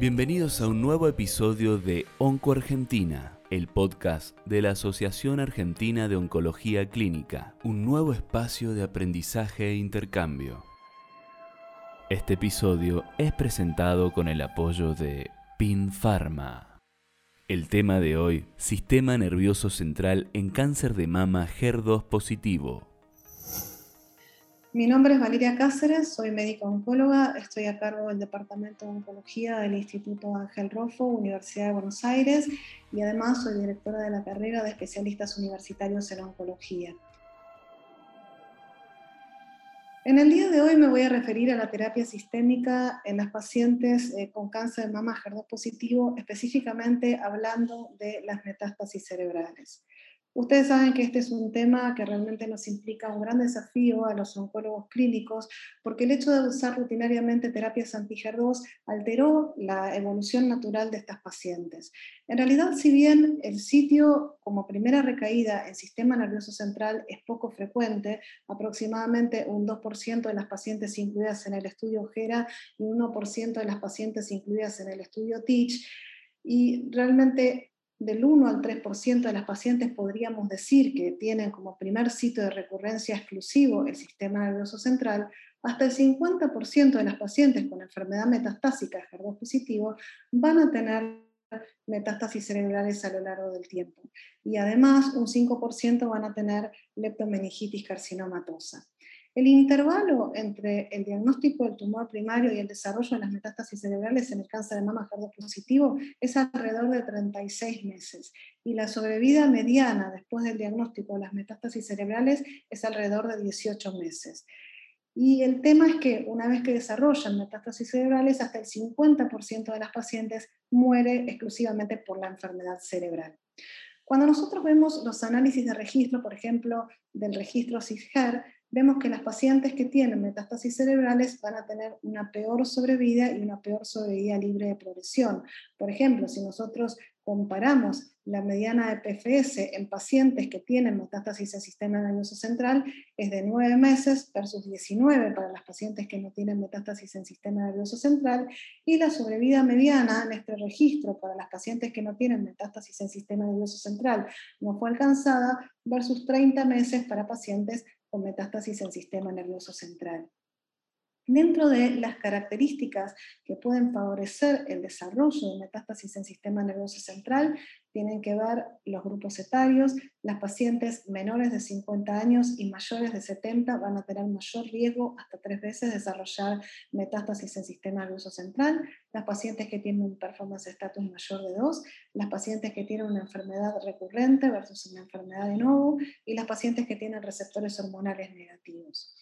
Bienvenidos a un nuevo episodio de Onco Argentina, el podcast de la Asociación Argentina de Oncología Clínica, un nuevo espacio de aprendizaje e intercambio. Este episodio es presentado con el apoyo de PIN Pharma. El tema de hoy, Sistema Nervioso Central en Cáncer de Mama HER2 positivo. Mi nombre es Valeria Cáceres, soy médica oncóloga, estoy a cargo del Departamento de Oncología del Instituto Ángel Rofo, Universidad de Buenos Aires, y además soy directora de la carrera de especialistas universitarios en oncología. En el día de hoy me voy a referir a la terapia sistémica en las pacientes eh, con cáncer de mama HER2 positivo, específicamente hablando de las metástasis cerebrales. Ustedes saben que este es un tema que realmente nos implica un gran desafío a los oncólogos clínicos, porque el hecho de usar rutinariamente terapias anti-HER2 alteró la evolución natural de estas pacientes. En realidad, si bien el sitio como primera recaída en sistema nervioso central es poco frecuente, aproximadamente un 2% de las pacientes incluidas en el estudio GERA y un 1% de las pacientes incluidas en el estudio TEACH, y realmente del 1 al 3% de las pacientes podríamos decir que tienen como primer sitio de recurrencia exclusivo el sistema nervioso central, hasta el 50% de las pacientes con enfermedad metastásica HER2 positivo van a tener metástasis cerebrales a lo largo del tiempo. Y además un 5% van a tener leptomeningitis carcinomatosa. El intervalo entre el diagnóstico del tumor primario y el desarrollo de las metástasis cerebrales en el cáncer de mama HER2 positivo es alrededor de 36 meses y la sobrevida mediana después del diagnóstico de las metástasis cerebrales es alrededor de 18 meses. Y el tema es que una vez que desarrollan metástasis cerebrales, hasta el 50% de las pacientes muere exclusivamente por la enfermedad cerebral. Cuando nosotros vemos los análisis de registro, por ejemplo, del registro CISHER, vemos que las pacientes que tienen metástasis cerebrales van a tener una peor sobrevida y una peor sobrevida libre de progresión. Por ejemplo, si nosotros comparamos la mediana de PFS en pacientes que tienen metástasis en sistema nervioso central, es de 9 meses versus 19 para las pacientes que no tienen metástasis en sistema nervioso central, y la sobrevida mediana en este registro para las pacientes que no tienen metástasis en sistema nervioso central no fue alcanzada versus 30 meses para pacientes con metástasis en sistema nervioso central. Dentro de las características que pueden favorecer el desarrollo de metástasis en sistema nervioso central, tienen que ver los grupos etarios, las pacientes menores de 50 años y mayores de 70 van a tener mayor riesgo hasta tres veces de desarrollar metástasis en sistema nervioso central, las pacientes que tienen un performance status mayor de 2, las pacientes que tienen una enfermedad recurrente versus una enfermedad de nuevo y las pacientes que tienen receptores hormonales negativos.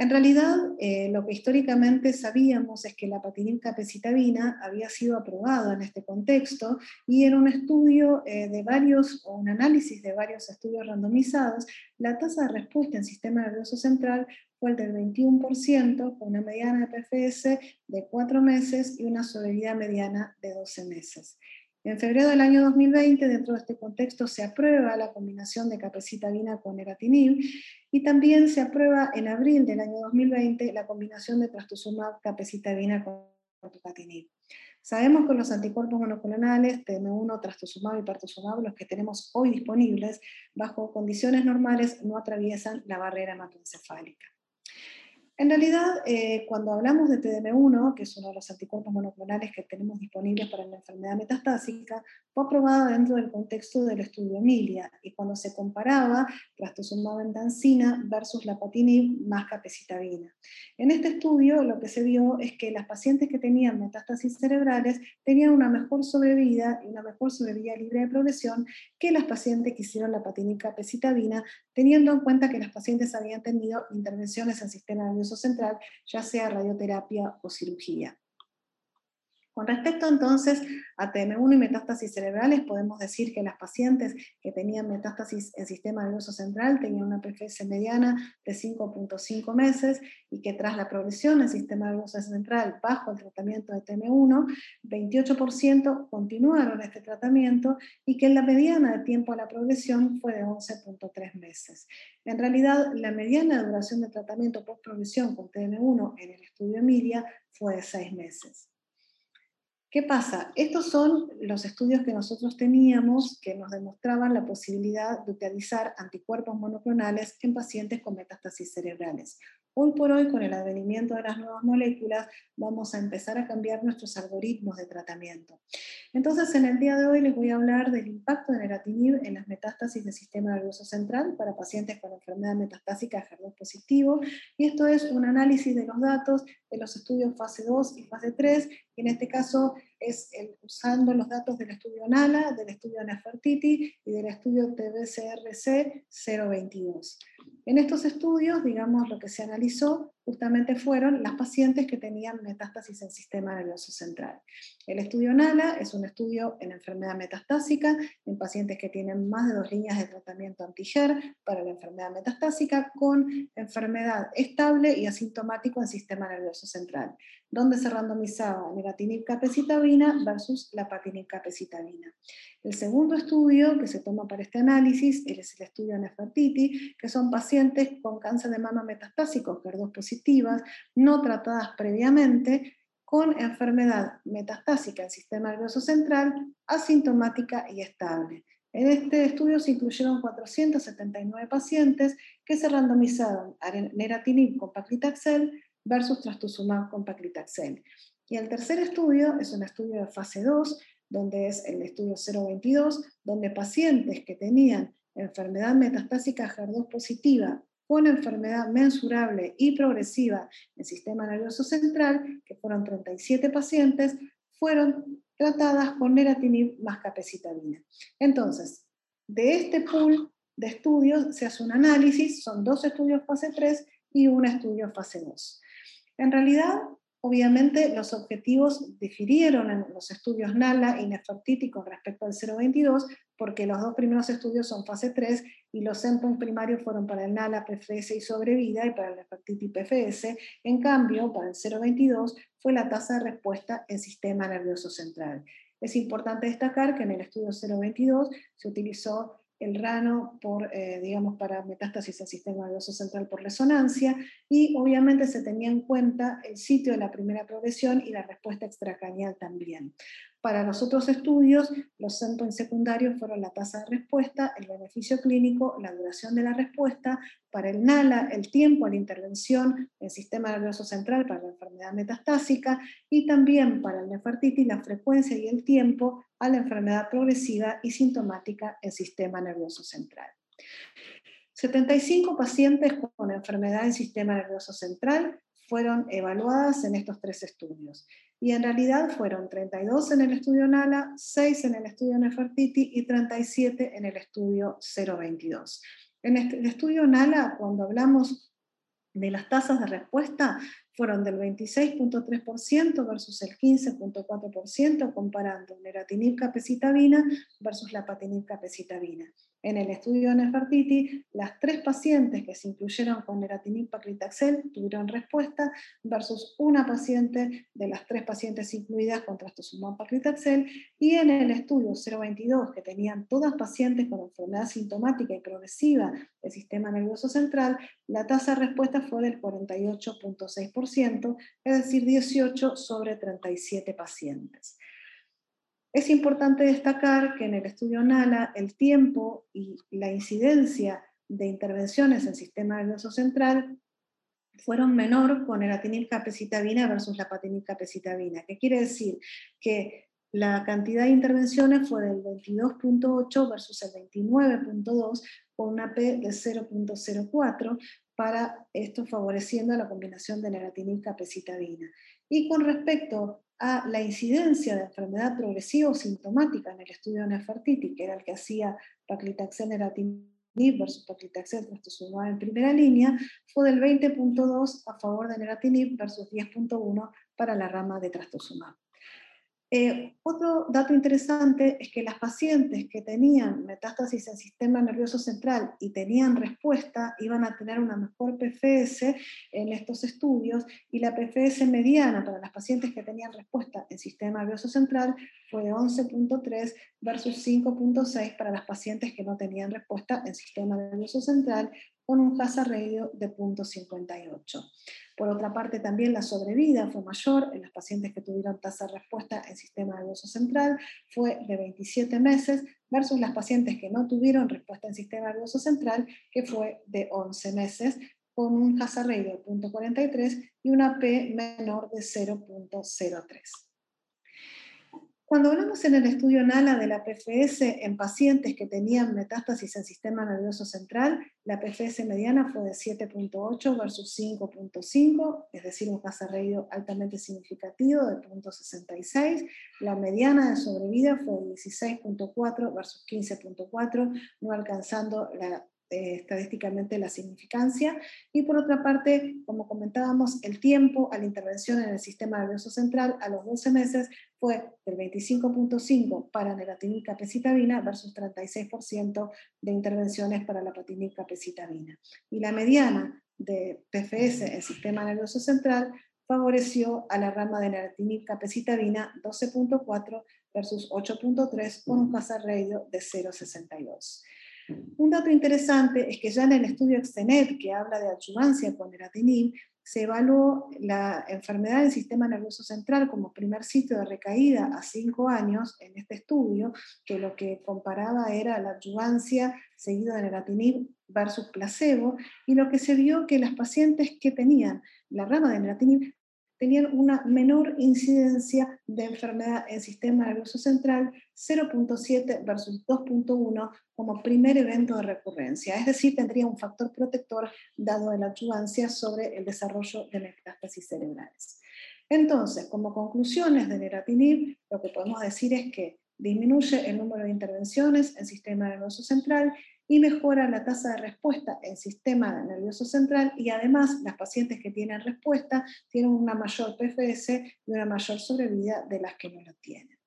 En realidad, eh, lo que históricamente sabíamos es que la patinil capecitabina había sido aprobada en este contexto y en un estudio eh, de varios, o un análisis de varios estudios randomizados, la tasa de respuesta en sistema nervioso central fue el del 21%, con una mediana de PFS de 4 meses y una sobrevida mediana de 12 meses. En febrero del año 2020, dentro de este contexto, se aprueba la combinación de capecitabina con neratinib y también se aprueba en abril del año 2020 la combinación de trastuzumab capecitabina con tucatinib. Sabemos que los anticuerpos monoclonales, TM1, trastuzumab y pertuzumab, los que tenemos hoy disponibles, bajo condiciones normales no atraviesan la barrera hematoencefálica. En realidad, eh, cuando hablamos de TDM1, que es uno de los anticuerpos monoclonales que tenemos disponibles para la enfermedad metastásica, fue aprobada dentro del contexto del estudio Emilia, y cuando se comparaba trastuzumab versus la patinib más capecitabina. En este estudio lo que se vio es que las pacientes que tenían metástasis cerebrales tenían una mejor sobrevida y una mejor sobrevida libre de progresión que las pacientes que hicieron la patinib capecitabina, teniendo en cuenta que las pacientes habían tenido intervenciones en sistema central, ya sea radioterapia o cirugía. Con respecto entonces a TM1 y metástasis cerebrales, podemos decir que las pacientes que tenían metástasis en sistema nervioso central tenían una PFS mediana de 5.5 meses y que tras la progresión en sistema nervioso central bajo el tratamiento de TM1, 28% continuaron este tratamiento y que la mediana de tiempo a la progresión fue de 11.3 meses. En realidad, la mediana duración de tratamiento post progresión con TM1 en el estudio Emilia fue de 6 meses. ¿Qué pasa? Estos son los estudios que nosotros teníamos que nos demostraban la posibilidad de utilizar anticuerpos monoclonales en pacientes con metástasis cerebrales. Hoy por hoy, con el advenimiento de las nuevas moléculas, vamos a empezar a cambiar nuestros algoritmos de tratamiento. Entonces, en el día de hoy les voy a hablar del impacto de neratinib en las metástasis del sistema nervioso central para pacientes con enfermedad metastásica HER2 positivo, y esto es un análisis de los datos de los estudios fase 2 y fase 3, y en este caso es usando los datos del estudio NALA, del estudio Nefertiti y del estudio TBCRC 022. En estos estudios, digamos, lo que se analizó justamente fueron las pacientes que tenían metástasis en sistema nervioso central. El estudio NALA es un estudio en enfermedad metastásica, en pacientes que tienen más de dos líneas de tratamiento anti-HER para la enfermedad metastásica, con enfermedad estable y asintomático en sistema nervioso central, donde se randomizaba negatinib capecitabina versus la patinib capecitabina. El segundo estudio que se toma para este análisis es el estudio Nefertiti, que son pacientes con cáncer de mama metastásico, HER2 positivas, no tratadas previamente, con enfermedad metastásica en sistema nervioso central, asintomática y estable. En este estudio se incluyeron 479 pacientes que se randomizaron a neratinib con paclitaxel versus trastuzumab con paclitaxel. Y el tercer estudio es un estudio de fase 2, donde es el estudio 022, donde pacientes que tenían enfermedad metastásica HER2 positiva con enfermedad mensurable y progresiva en sistema nervioso central, que fueron 37 pacientes, fueron tratadas con neratinib más capecitabina. Entonces, de este pool de estudios se hace un análisis, son dos estudios fase 3 y un estudio fase 2. En realidad, Obviamente los objetivos difirieron en los estudios NALA y Nefertiti con respecto al 022, porque los dos primeros estudios son fase 3 y los endpoints primarios fueron para el NALA, PFS y sobrevida y para el Nefertiti PFS. En cambio, para el 022 fue la tasa de respuesta en sistema nervioso central. Es importante destacar que en el estudio 022 se utilizó el rano por, eh, digamos, para metástasis al sistema nervioso central por resonancia, y obviamente se tenía en cuenta el sitio de la primera progresión y la respuesta extracranial también. Para los otros estudios, los endpoints secundarios fueron la tasa de respuesta, el beneficio clínico, la duración de la respuesta, para el NALA, el tiempo la intervención en sistema nervioso central para la enfermedad metastásica, y también para el Nefertiti, la frecuencia y el tiempo a la enfermedad progresiva y sintomática en sistema nervioso central. 75 pacientes con enfermedad en sistema nervioso central fueron evaluadas en estos tres estudios y en realidad fueron 32 en el estudio NALA, 6 en el estudio Nefertiti y 37 en el estudio 022. En este, el estudio NALA, cuando hablamos de las tasas de respuesta, fueron del 26.3% versus el 15.4%, comparando neratinib capecitabina versus la patinib capecitabina. En el estudio de Nefertiti, las tres pacientes que se incluyeron con neratinib paclitaxel tuvieron respuesta versus una paciente de las tres pacientes incluidas con trastuzumab paclitaxel y en el estudio 022 que tenían todas pacientes con enfermedad sintomática y progresiva del sistema nervioso central, la tasa de respuesta fue del 48.6%, es decir, 18 sobre 37 pacientes. Es importante destacar que en el estudio NALA el tiempo y la incidencia de intervenciones en sistema nervioso central fueron menor con el capecitabina versus la capecitabina. ¿Qué quiere decir? Que la cantidad de intervenciones fue del 22.8 versus el 29.2 con una P de 0.04 para esto favoreciendo la combinación de neratinib capecitabina. Y con respecto a la incidencia de enfermedad progresiva o sintomática en el estudio de Nefertiti, que era el que hacía paclitaxel neratinib versus paclitaxel trastuzumab en primera línea, fue del 20.2 a favor de neratinib versus 10.1 para la rama de trastuzumab. Eh, otro dato interesante es que las pacientes que tenían metástasis en sistema nervioso central y tenían respuesta iban a tener una mejor PFS en estos estudios y la PFS mediana para las pacientes que tenían respuesta en sistema nervioso central fue de 11.3 versus 5.6 para las pacientes que no tenían respuesta en sistema nervioso central un hazard radio de 0.58. Por otra parte, también la sobrevida fue mayor en las pacientes que tuvieron tasa de respuesta en sistema nervioso central, fue de 27 meses, versus las pacientes que no tuvieron respuesta en sistema nervioso central, que fue de 11 meses, con un hazard radio de 0.43 y una P menor de 0.03. Cuando hablamos en el estudio NALA de la PFS en pacientes que tenían metástasis en sistema nervioso central, la PFS mediana fue de 7.8 versus 5.5, es decir, un hazard radio altamente significativo de 0.66. La mediana de sobrevida fue de 16.4 versus 15.4, no alcanzando la eh, estadísticamente la significancia. Y por otra parte, como comentábamos, el tiempo a la intervención en el sistema nervioso central a los 12 meses fue del 25.5 para negatinib capecitabina versus 36% de intervenciones para la patinib capecitabina. Y la mediana de PFS en sistema nervioso central favoreció a la rama de negatinib capecitabina 12.4 versus 8.3 con un hazard radio de 0.62. Un dato interesante es que ya en el estudio Extenet, que habla de adyuvancia con neratinib, se evaluó la enfermedad del sistema nervioso central como primer sitio de recaída a cinco años en este estudio, que lo que comparaba era la adyuvancia seguido de neratinib versus placebo, y lo que se vio que las pacientes que tenían la rama de neratinib tenían una menor incidencia de enfermedad en sistema nervioso central, 0.7 versus 2.1 como primer evento de recurrencia, es decir, tendría un factor protector dado de la adyuvancia sobre el desarrollo de metástasis cerebrales. Entonces, como conclusiones de neratinib, lo que podemos decir es que disminuye el número de intervenciones en sistema nervioso central y mejora la tasa de respuesta en sistema nervioso central y además las pacientes que tienen respuesta tienen una mayor PFS y una mayor sobrevida de las que no lo tienen.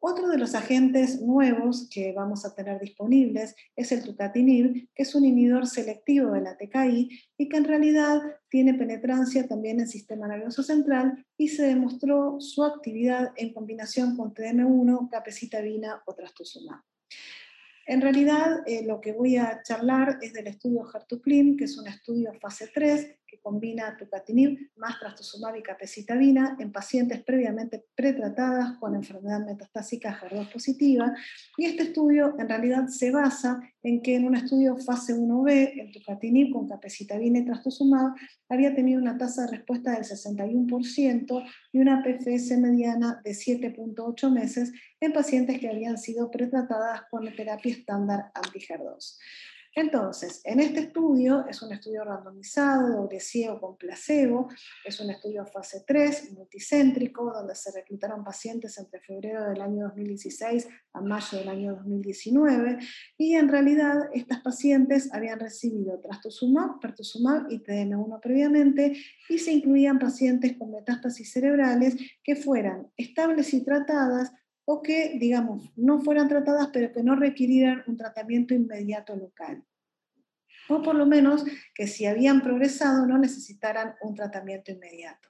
Otro de los agentes nuevos que vamos a tener disponibles es el tucatinib, que es un inhibidor selectivo de la TKI y que en realidad tiene penetrancia también en sistema nervioso central y se demostró su actividad en combinación con TM1, capecitabina o trastuzumab. En realidad, eh, lo que voy a charlar es del estudio Hertuclin, que es un estudio fase 3 que combina tucatinib más trastuzumab y capecitabina en pacientes previamente pretratadas con enfermedad metastásica HER2 positiva. Y este estudio en realidad se basa en que en un estudio fase 1b, el tucatinib con capecitabina y trastuzumab había tenido una tasa de respuesta del 61% y una PFS mediana de 7.8 meses en pacientes que habían sido pretratadas con terapia estándar anti-HER2. Entonces, en este estudio, es un estudio randomizado, doble ciego con placebo, es un estudio fase 3, multicéntrico, donde se reclutaron pacientes entre febrero del año 2016 a mayo del año 2019, y en realidad estas pacientes habían recibido trastuzumab, pertuzumab y TM1 previamente, y se incluían pacientes con metástasis cerebrales que fueran estables y tratadas o que, digamos, no fueran tratadas, pero que no requirieran un tratamiento inmediato local. O por lo menos que si habían progresado no necesitaran un tratamiento inmediato.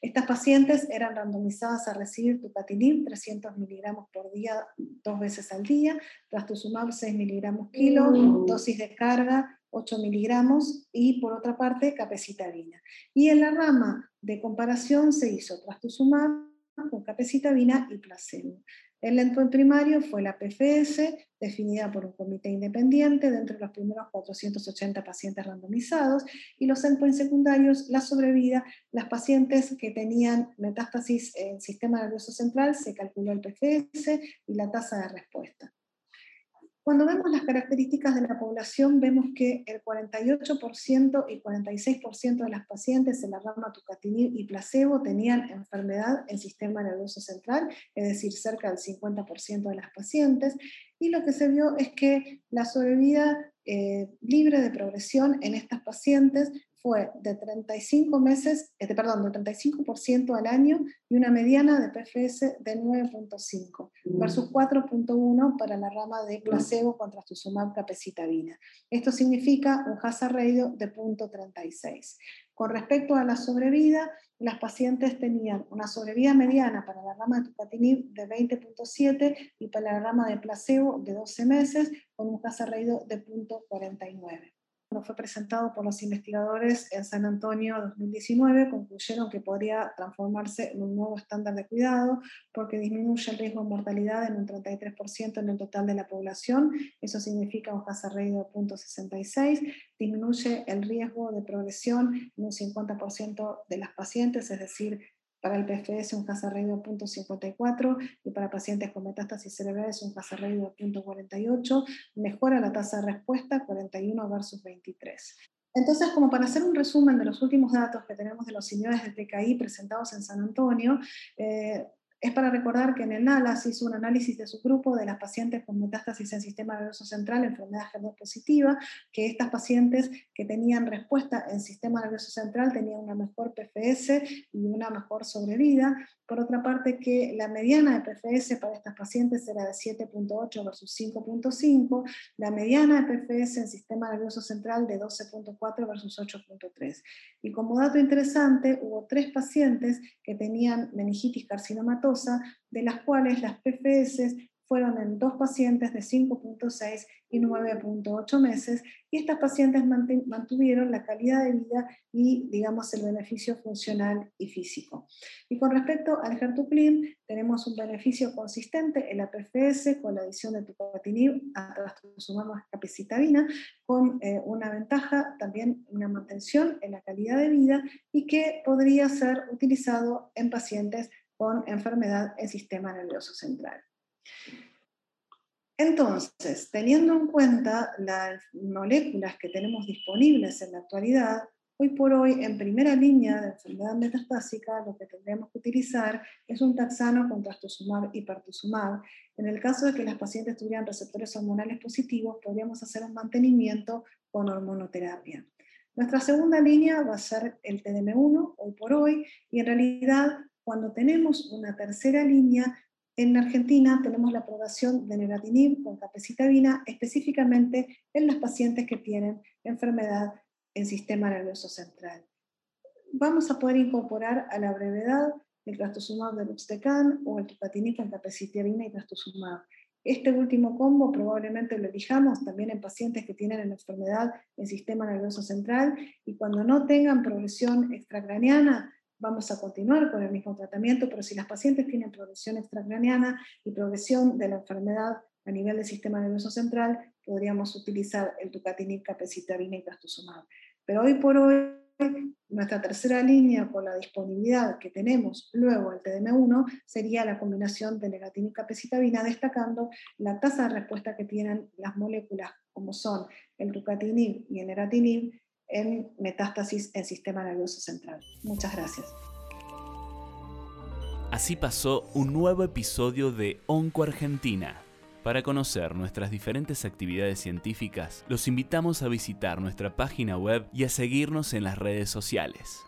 Estas pacientes eran randomizadas a recibir tupatinib 300 miligramos por día, dos veces al día, trastuzumab 6 miligramos kilo, mm. dosis de carga 8 miligramos y por otra parte capecitabina. Y en la rama de comparación se hizo trastuzumab con capecitabina y placebo. El endpoint primario fue la PFS, definida por un comité independiente dentro de los primeros 480 pacientes randomizados, y los endpoints secundarios, la sobrevida, las pacientes que tenían metástasis en sistema nervioso central, se calculó el PFS y la tasa de respuesta. Cuando vemos las características de la población, vemos que el 48% y 46% de las pacientes en la rama tucatinib y placebo tenían enfermedad en sistema nervioso central, es decir, cerca del 50% de las pacientes, y lo que se vio es que la sobrevida eh, libre de progresión en estas pacientes fue de 35 meses, este, perdón, de 35% al año y una mediana de PFS de 9.5 versus 4.1 para la rama de placebo contra trastuzumab capecitabina. Esto significa un hazard radio de 0.36. Con respecto a la sobrevida, las pacientes tenían una sobrevida mediana para la rama de tucatinib de 20.7 y para la rama de placebo de 12 meses, con un hazard radio de 0.49. fue presentado por los investigadores en San Antonio 2019, concluyeron que podría transformarse en un nuevo estándar de cuidado porque disminuye el riesgo de mortalidad en un 33% en el total de la población, eso significa un hazard ratio de 0.66, disminuye el riesgo de progresión en un 50% de las pacientes, es decir, para el PFS un hazard de 0.54 y para pacientes con metástasis cerebrales un hazard de 0.48, mejora la tasa de respuesta 41 versus 23. Entonces, como para hacer un resumen de los últimos datos que tenemos de los señores de TKI presentados en San Antonio, eh, es para recordar que en el NALAS hizo un análisis de su grupo de las pacientes con metástasis en sistema nervioso central, enfermedad HER2 positiva, que estas pacientes que tenían respuesta en sistema nervioso central tenían una mejor PFS y una mejor sobrevida. Por otra parte, que la mediana de PFS para estas pacientes era de 7.8 versus 5.5, la mediana de PFS en sistema nervioso central de 12.4 versus 8.3. Y como dato interesante, hubo tres pacientes que tenían meningitis carcinomatosa de las cuales las PFS fueron en dos pacientes de 5.6 y 9.8 meses, y estas pacientes mantuvieron la calidad de vida y, digamos, el beneficio funcional y físico. Y con respecto al Hertuplim, tenemos un beneficio consistente en la PFS con la adición de tucatinib a trastuzumab capecitabina, con eh, una ventaja también una mantención en la calidad de vida y que podría ser utilizado en pacientes con enfermedad en sistema nervioso central. Entonces, teniendo en cuenta las moléculas que tenemos disponibles en la actualidad, hoy por hoy en primera línea de enfermedad metastásica lo que tendríamos que utilizar es un taxano con trastuzumab y pertuzumab. En el caso de que las pacientes tuvieran receptores hormonales positivos, podríamos hacer un mantenimiento con hormonoterapia. Nuestra segunda línea va a ser el TDM1, hoy por hoy, y en realidad cuando tenemos una tercera línea, en Argentina tenemos la aprobación de negatinib con capecitabina específicamente en las pacientes que tienen enfermedad en sistema nervioso central. Vamos a poder incorporar a la brevedad el trastuzumab de Luxtecan o el tucatinib con capecitabina y trastuzumab. Este último combo probablemente lo elijamos también en pacientes que tienen una enfermedad en sistema nervioso central y cuando no tengan progresión extracraniana, vamos a continuar con el mismo tratamiento, pero si las pacientes tienen progresión extracraniana y progresión de la enfermedad a nivel del sistema nervioso central, podríamos utilizar el tucatinib, capecitabina y trastuzumab. Pero hoy por hoy, nuestra tercera línea con la disponibilidad que tenemos luego el TDM1 sería la combinación de negatinib capecitabina, destacando la tasa de respuesta que tienen las moléculas como son el tucatinib y el neratinib en metástasis en sistema nervioso central. Muchas gracias. Así pasó un nuevo episodio de Onco Argentina. Para conocer nuestras diferentes actividades científicas, los invitamos a visitar nuestra página web y a seguirnos en las redes sociales.